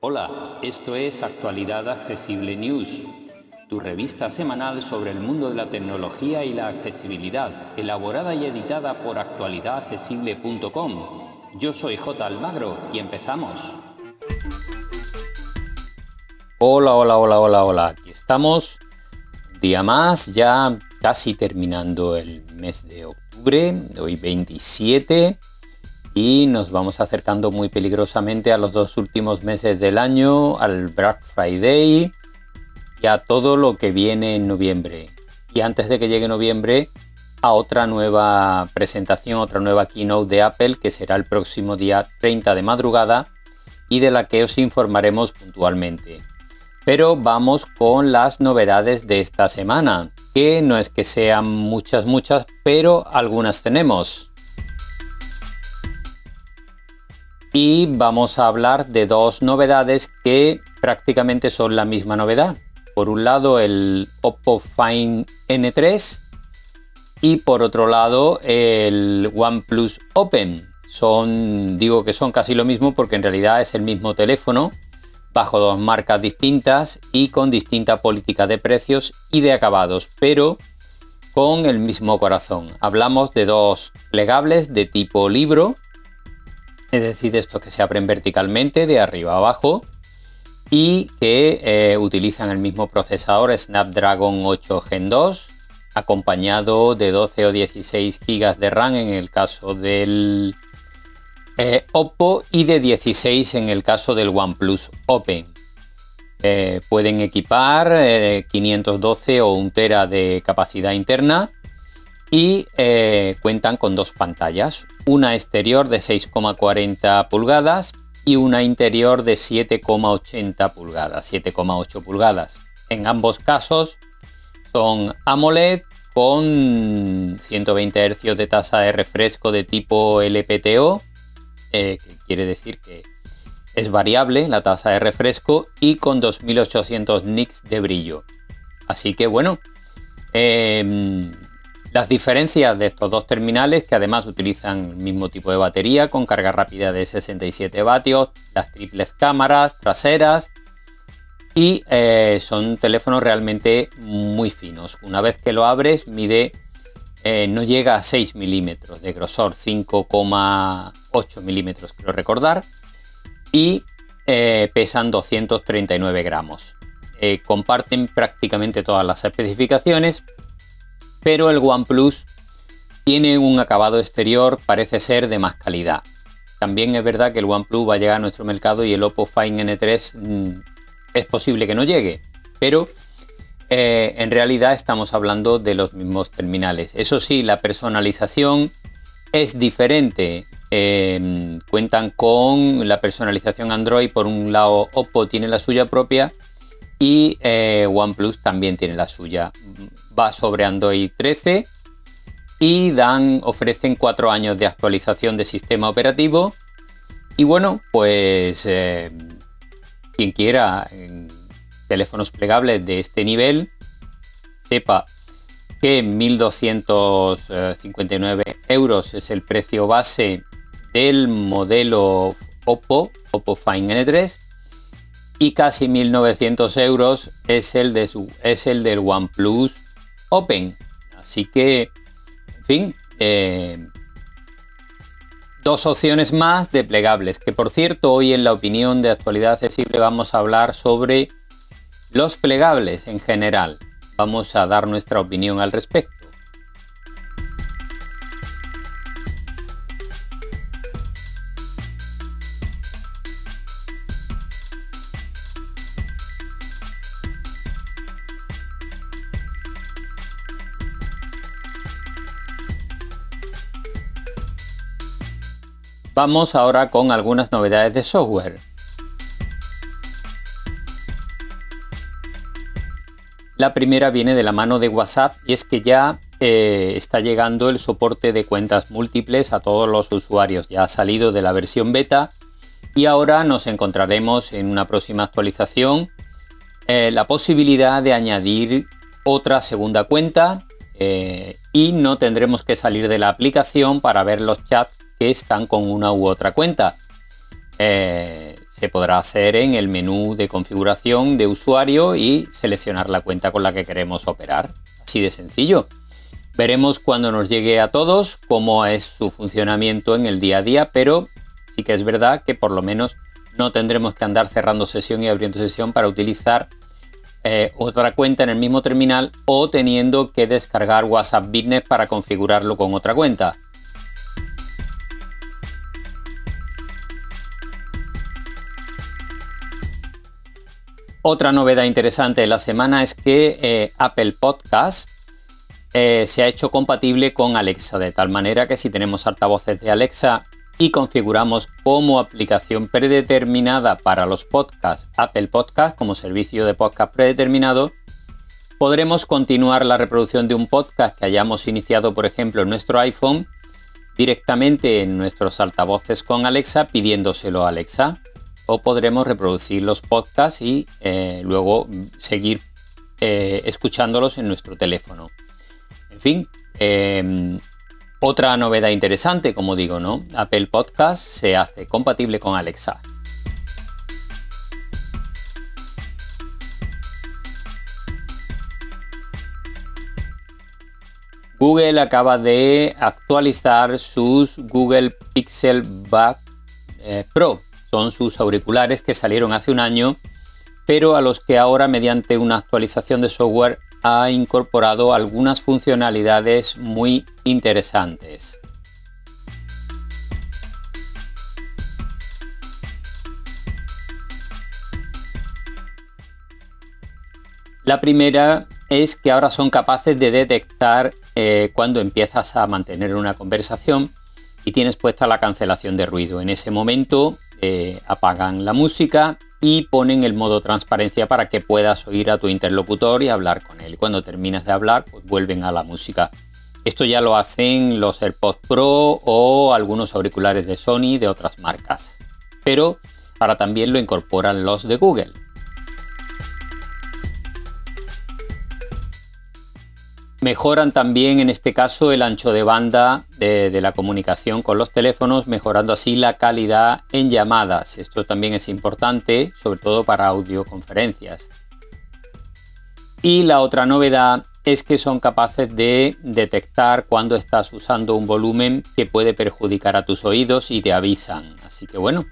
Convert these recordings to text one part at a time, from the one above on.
Hola, esto es Actualidad Accesible News, tu revista semanal sobre el mundo de la tecnología y la accesibilidad, elaborada y editada por actualidadaccesible.com. Yo soy J. Almagro y empezamos. Hola, hola, hola, hola, hola. Aquí estamos. Día más, ya casi terminando el mes de octubre, hoy 27 y nos vamos acercando muy peligrosamente a los dos últimos meses del año, al Black Friday y a todo lo que viene en noviembre. Y antes de que llegue noviembre, a otra nueva presentación, otra nueva keynote de Apple que será el próximo día 30 de madrugada y de la que os informaremos puntualmente. Pero vamos con las novedades de esta semana, que no es que sean muchas, muchas, pero algunas tenemos. y vamos a hablar de dos novedades que prácticamente son la misma novedad. Por un lado el Oppo Find N3 y por otro lado el OnePlus Open. Son, digo que son casi lo mismo porque en realidad es el mismo teléfono bajo dos marcas distintas y con distinta política de precios y de acabados, pero con el mismo corazón. Hablamos de dos plegables de tipo libro es decir, estos que se abren verticalmente de arriba a abajo y que eh, utilizan el mismo procesador Snapdragon 8 Gen 2 acompañado de 12 o 16 GB de RAM en el caso del eh, Oppo y de 16 en el caso del OnePlus Open. Eh, pueden equipar 512 o 1 tera de capacidad interna y cuentan con dos pantallas, una exterior de 6,40 pulgadas y una interior de 7,80 pulgadas, 7,8 pulgadas. En ambos casos son AMOLED con 120 Hz de tasa de refresco de tipo LPTO, eh, que quiere decir que es variable la tasa de refresco y con 2800 nits de brillo. Así que bueno, eh, las diferencias de estos dos terminales, que además utilizan el mismo tipo de batería con carga rápida de 67 vatios, las triples cámaras traseras y eh, son teléfonos realmente muy finos. Una vez que lo abres, mide, eh, no llega a 6 milímetros de grosor, 5,8 milímetros quiero recordar, y eh, pesan 239 gramos. comparten prácticamente todas las especificaciones, pero el OnePlus tiene un acabado exterior, parece ser de más calidad. También es verdad que el OnePlus va a llegar a nuestro mercado y el Oppo Find N3 mm, es posible que no llegue, pero eh, en realidad estamos hablando de los mismos terminales. Eso sí, la personalización es diferente. Em, cuentan con la personalización Android, por un lado Oppo tiene la suya propia y eh, OnePlus también tiene la suya va sobre Android 13 y dan, ofrecen cuatro años de actualización de sistema operativo. Y bueno, pues eh, quien quiera teléfonos plegables de este nivel, sepa que 1.259 euros es el precio base del modelo Oppo, Oppo Find N3, y casi 1.900 euros es el, de su, es el del OnePlus Open. Así que, en fin, eh, dos opciones más de plegables. Que por cierto, hoy en la opinión de actualidad accesible vamos a hablar sobre los plegables en general. Vamos a dar nuestra opinión al respecto. Vamos ahora con algunas novedades de software. La primera viene de la mano de WhatsApp y es que ya eh, está llegando el soporte de cuentas múltiples a todos los usuarios. Ya ha salido de la versión beta y ahora nos encontraremos en una próxima actualización eh, la posibilidad de añadir otra segunda cuenta eh, y no tendremos que salir de la aplicación para ver los chats que están con una u otra cuenta. Se podrá hacer en el menú de configuración de usuario y seleccionar la cuenta con la que queremos operar. Así de sencillo. Veremos cuando nos llegue a todos cómo es su funcionamiento en el día a día, pero sí que es verdad que por lo menos no tendremos que andar cerrando sesión y abriendo sesión para utilizar eh, otra cuenta en el mismo terminal o teniendo que descargar WhatsApp Business para configurarlo con otra cuenta. Otra novedad interesante de la semana es que eh, Apple Podcast eh, se ha hecho compatible con Alexa, de tal manera que si tenemos altavoces de Alexa y configuramos como aplicación predeterminada para los podcasts Apple Podcast como servicio de podcast predeterminado, podremos continuar la reproducción de un podcast que hayamos iniciado, por ejemplo, en nuestro iPhone directamente en nuestros altavoces con Alexa pidiéndoselo a Alexa. O podremos reproducir los podcasts y eh, luego seguir eh, escuchándolos en nuestro teléfono. En fin, em, otra novedad interesante, como digo, ¿no? Apple Podcast se hace compatible con Alexa. Google acaba de actualizar sus Google Pixel Buds eh, Pro. Son sus auriculares que salieron hace un año, pero a los que ahora mediante una actualización de software ha incorporado algunas funcionalidades muy interesantes. La primera es que ahora son capaces de detectar eh, cuando empiezas a mantener una conversación y tienes puesta la cancelación de ruido. En ese momento eh, apagan la música y ponen el modo transparencia para que puedas oír a tu interlocutor y hablar con él. Cuando terminas de hablar, pues vuelven a la música. Esto ya lo hacen los AirPods Pro o algunos auriculares de Sony de otras marcas. Pero ahora también lo incorporan los de Google. Mejoran también en este caso el ancho de banda de, la comunicación con los teléfonos, mejorando así la calidad en llamadas. Esto también es importante, sobre todo para audioconferencias. Y la otra novedad es que son capaces de detectar cuando estás usando un volumen que puede perjudicar a tus oídos y te avisan. Así que bueno,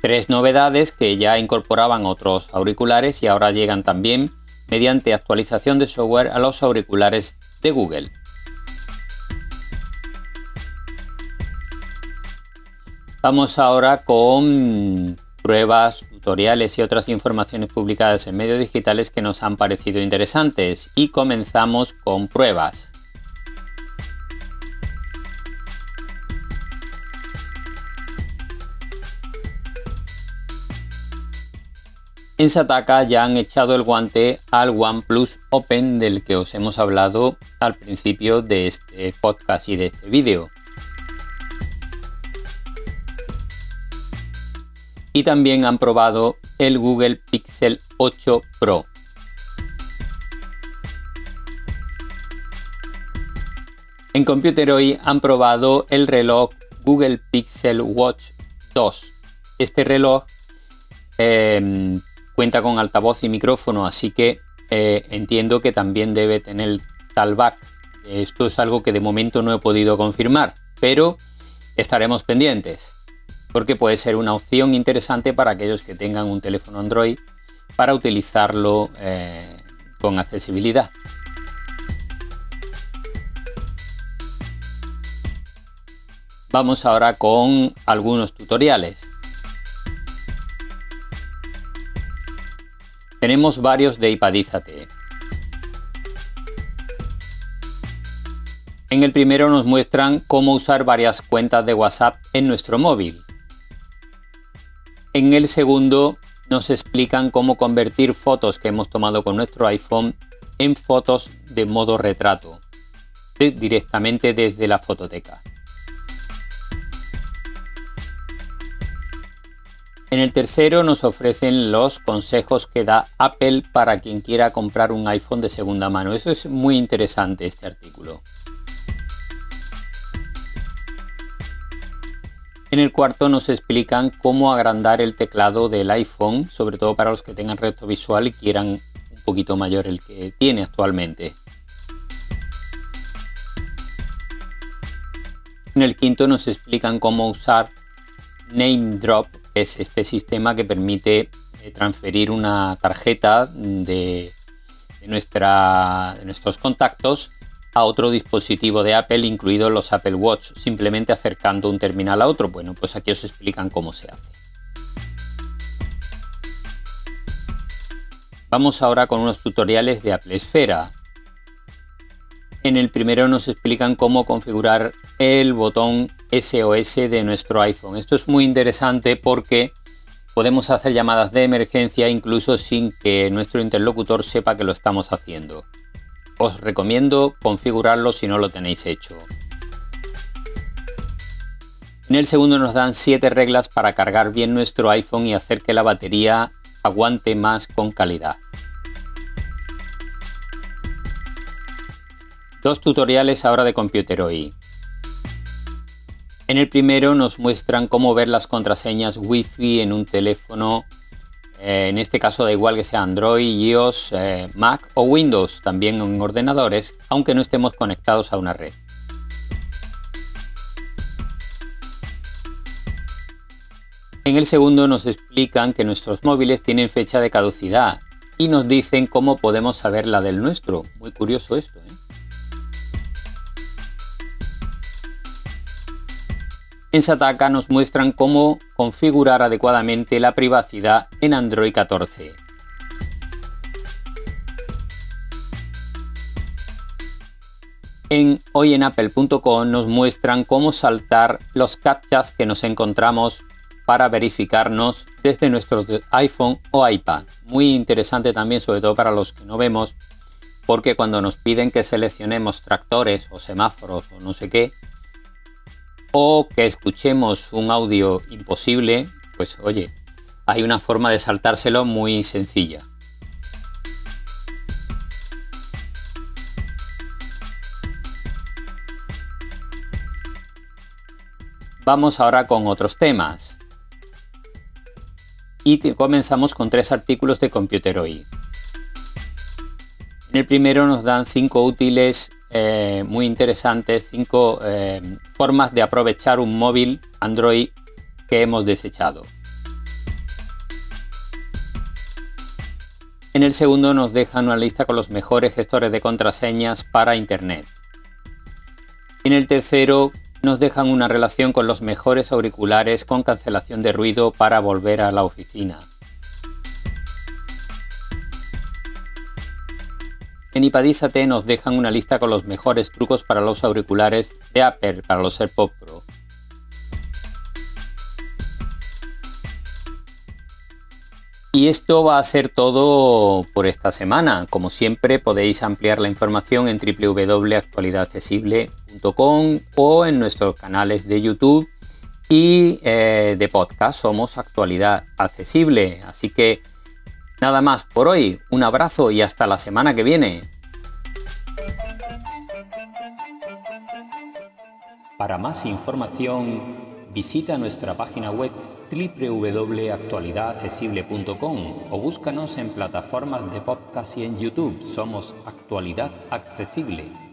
tres novedades que ya incorporaban otros auriculares y ahora llegan también mediante actualización de software a los auriculares de Google. Vamos ahora con pruebas, tutoriales y otras informaciones publicadas en medios digitales que nos han parecido interesantes y comenzamos con pruebas. En Sataka ya han echado el guante al OnePlus Open del que os hemos hablado al principio de este podcast y de este vídeo. Y también han probado el Google Pixel 8 Pro. En Computer hoy han probado el reloj Google Pixel Watch 2. Este reloj em, cuenta con altavoz y micrófono, así que eh, entiendo que también debe tener talkback. Esto es algo que de momento no he podido confirmar, pero estaremos pendientes, porque puede ser una opción interesante para aquellos que tengan un teléfono Android para utilizarlo eh, con accesibilidad. Vamos ahora con algunos tutoriales. Tenemos varios de Ipadízate. En el primero nos muestran cómo usar varias cuentas de WhatsApp en nuestro móvil. En el segundo nos explican cómo convertir fotos que hemos tomado con nuestro iPhone en fotos de modo retrato, directamente desde la fototeca. En el tercero nos ofrecen los consejos que da Apple para quien quiera comprar un iPhone de segunda mano. Eso es muy interesante este artículo. En el cuarto nos explican cómo agrandar el teclado del iPhone, sobre todo para los que tengan reto visual y quieran un poquito mayor el que tiene actualmente. En el quinto nos explican cómo usar Name Drop es este sistema que permite eh, transferir una tarjeta de, nuestra, de nuestros contactos a otro dispositivo de Apple, incluidos los Apple Watch, simplemente acercando un terminal a otro. Bueno, pues aquí os explican cómo se hace. Vamos ahora con unos tutoriales de Apple Esfera. En el primero nos explican cómo configurar el botón SOS de nuestro iPhone. Esto es muy interesante porque podemos hacer llamadas de emergencia incluso sin que nuestro interlocutor sepa que lo estamos haciendo. Os recomiendo configurarlo si no lo tenéis hecho. En el segundo nos dan 7 reglas para cargar bien nuestro iPhone y hacer que la batería aguante más con calidad. Dos tutoriales ahora de Computer hoy. En el primero nos muestran cómo ver las contraseñas Wi-Fi en un teléfono eh, en este caso da igual que sea Android, iOS, eh, Mac o Windows, también en ordenadores, aunque no estemos conectados a una red. En el segundo nos explican que nuestros móviles tienen fecha de caducidad y nos dicen cómo podemos saber la del nuestro. Muy curioso esto. ¿eh? En Sataka nos muestran cómo configurar adecuadamente la privacidad en Android 14. En hoyenapple.com nos muestran cómo saltar los captchas que nos encontramos para verificarnos desde nuestro iPhone o iPad. Muy interesante también, sobre todo para los que no vemos, porque cuando nos piden que seleccionemos tractores o semáforos o no sé qué, o que escuchemos un audio imposible, pues oye, hay una forma de saltárselo muy sencilla. Vamos ahora con otros temas. Y comenzamos con tres artículos de Computer hoy. En el primero nos dan cinco útiles eh, muy interesantes, cinco eh, formas de aprovechar un móvil Android que hemos desechado. En el segundo nos dejan una lista con los mejores gestores de contraseñas para Internet. En el tercero nos dejan una relación con los mejores auriculares con cancelación de ruido para volver a la oficina. En Ipadízate nos dejan una lista con los mejores trucos para los auriculares de Apple para los AirPods Pro. Y esto va a ser todo por esta semana. Como siempre podéis ampliar la información en www.actualidadaccesible.com o en nuestros canales de YouTube y eh, de podcast. Somos Actualidad Accesible. Así que Nada más por hoy, un abrazo y hasta la semana que viene. Para más información, visita nuestra página web www.actualidadaccesible.com o búscanos en plataformas de podcast y en YouTube. Somos Actualidad Accesible.